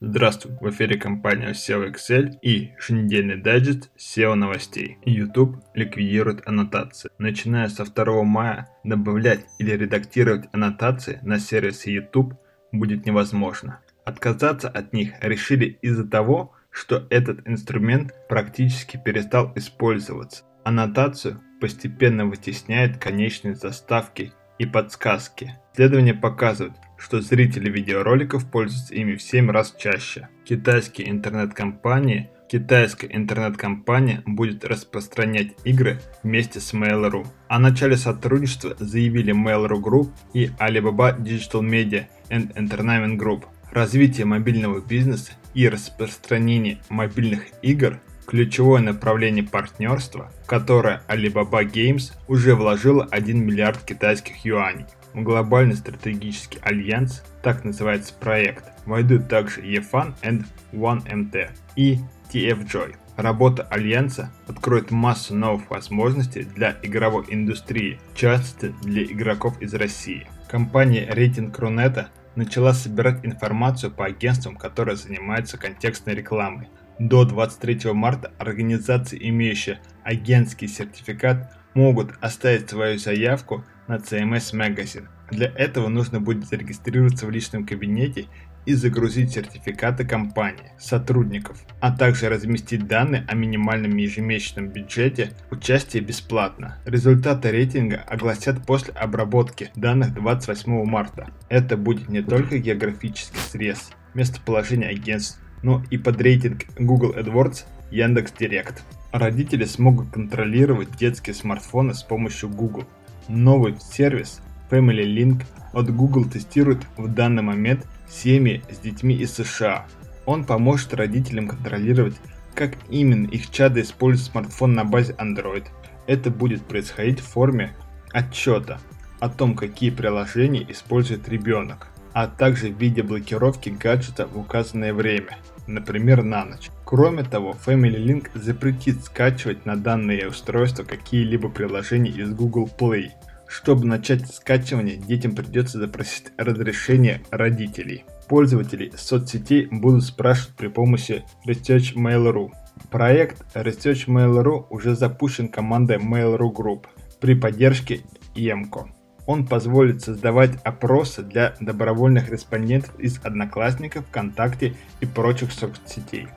Здравствуй, в эфире компания SEO Excel и еженедельный дайджест SEO новостей. YouTube ликвидирует аннотации. Начиная со 2 мая добавлять или редактировать аннотации на сервисе YouTube будет невозможно. Отказаться от них решили из-за того, что этот инструмент практически перестал использоваться. Аннотацию постепенно вытесняет конечные заставки и подсказки. Исследования показывают, что зрители видеороликов пользуются ими в 7 раз чаще. Китайские интернет-компании Китайская интернет-компания будет распространять игры вместе с Mail.ru. О начале сотрудничества заявили Mail.ru Group и Alibaba Digital Media and Entertainment Group. Развитие мобильного бизнеса и распространение мобильных игр – ключевое направление партнерства, в которое Alibaba Games уже вложила 1 миллиард китайских юаней. Глобальный стратегический альянс, так называется проект, войдут также EFAN and OneMT и TFJoy. Работа Альянса откроет массу новых возможностей для игровой индустрии, в частности для игроков из России. Компания рейтинг Рунета начала собирать информацию по агентствам, которые занимаются контекстной рекламой. До 23 марта организации, имеющие агентский сертификат, могут оставить свою заявку на CMS Magazine. Для этого нужно будет зарегистрироваться в личном кабинете и загрузить сертификаты компании, сотрудников, а также разместить данные о минимальном ежемесячном бюджете участия бесплатно. Результаты рейтинга огласят после обработки данных 28 марта. Это будет не только географический срез, местоположение агентств, но и под рейтинг Google AdWords, Яндекс Директ. Родители смогут контролировать детские смартфоны с помощью Google. Новый сервис Family Link от Google тестирует в данный момент семьи с детьми из США. Он поможет родителям контролировать, как именно их чады используют смартфон на базе Android. Это будет происходить в форме отчета о том, какие приложения использует ребенок, а также в виде блокировки гаджета в указанное время, например на ночь. Кроме того, Family Link запретит скачивать на данное устройство какие-либо приложения из Google Play – чтобы начать скачивание, детям придется запросить разрешение родителей. Пользователи соцсетей будут спрашивать при помощи Research Mail.ru. Проект Research Mail.ru уже запущен командой Mail.ru Group при поддержке EMCO. Он позволит создавать опросы для добровольных респондентов из Одноклассников, ВКонтакте и прочих соцсетей.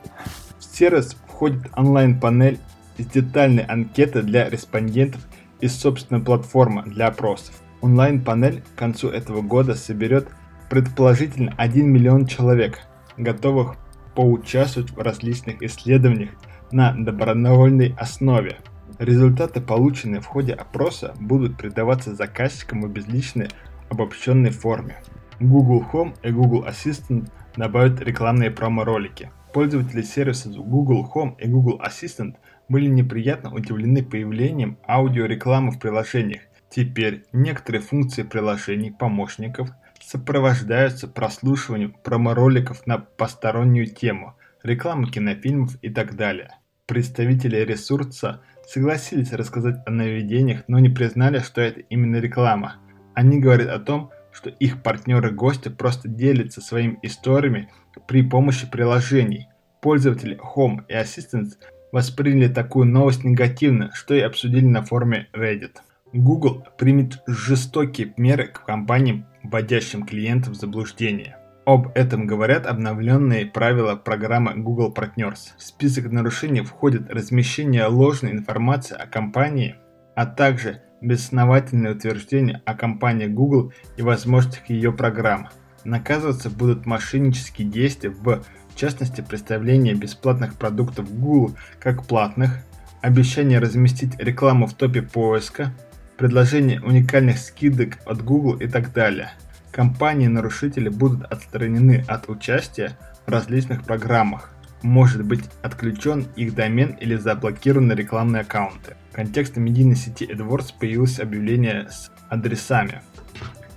В сервис входит онлайн-панель с детальной анкетой для респондентов и собственная платформа для опросов. Онлайн-панель к концу этого года соберет предположительно 1 миллион человек, готовых поучаствовать в различных исследованиях на добровольной основе. Результаты, полученные в ходе опроса, будут передаваться заказчикам в безличной обобщенной форме. Google Home и Google Assistant добавят рекламные промо-ролики. Пользователи сервисов Google Home и Google Assistant – были неприятно удивлены появлением аудиорекламы в приложениях. Теперь некоторые функции приложений помощников сопровождаются прослушиванием промо-роликов на постороннюю тему, рекламы кинофильмов и так далее. Представители ресурса согласились рассказать о нововведениях, но не признали, что это именно реклама. Они говорят о том, что их партнеры-гости просто делятся своими историями при помощи приложений. Пользователи Home и Assistant восприняли такую новость негативно, что и обсудили на форуме Reddit. Google примет жестокие меры к компаниям, вводящим клиентов в заблуждение. Об этом говорят обновленные правила программы Google Partners. В список нарушений входит размещение ложной информации о компании, а также безосновательные утверждения о компании Google и возможностях ее программ. Наказываться будут мошеннические действия в частности представление бесплатных продуктов Google как платных, обещание разместить рекламу в топе поиска, предложение уникальных скидок от Google и так далее. Компании-нарушители будут отстранены от участия в различных программах. Может быть отключен их домен или заблокированы рекламные аккаунты. В контексте медийной сети AdWords появилось объявление с адресами.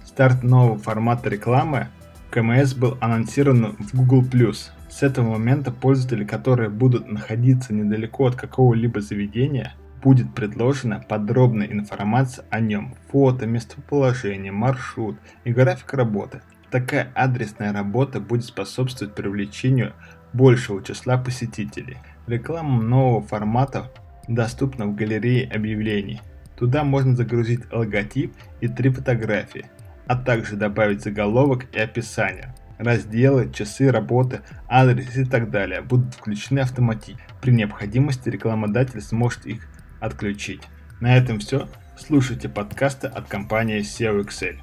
Старт нового формата рекламы КМС был анонсирован в Google+. С этого момента пользователи, которые будут находиться недалеко от какого-либо заведения, будет предложена подробная информация о нем, фото, местоположение, маршрут и график работы. Такая адресная работа будет способствовать привлечению большего числа посетителей. Реклама нового формата доступна в галерее объявлений. Туда можно загрузить логотип и три фотографии, а также добавить заголовок и описание. Разделы, часы работы, адрес и так далее будут включены автоматически. При необходимости рекламодатель сможет их отключить. На этом все. Слушайте подкасты от компании SEO Excel.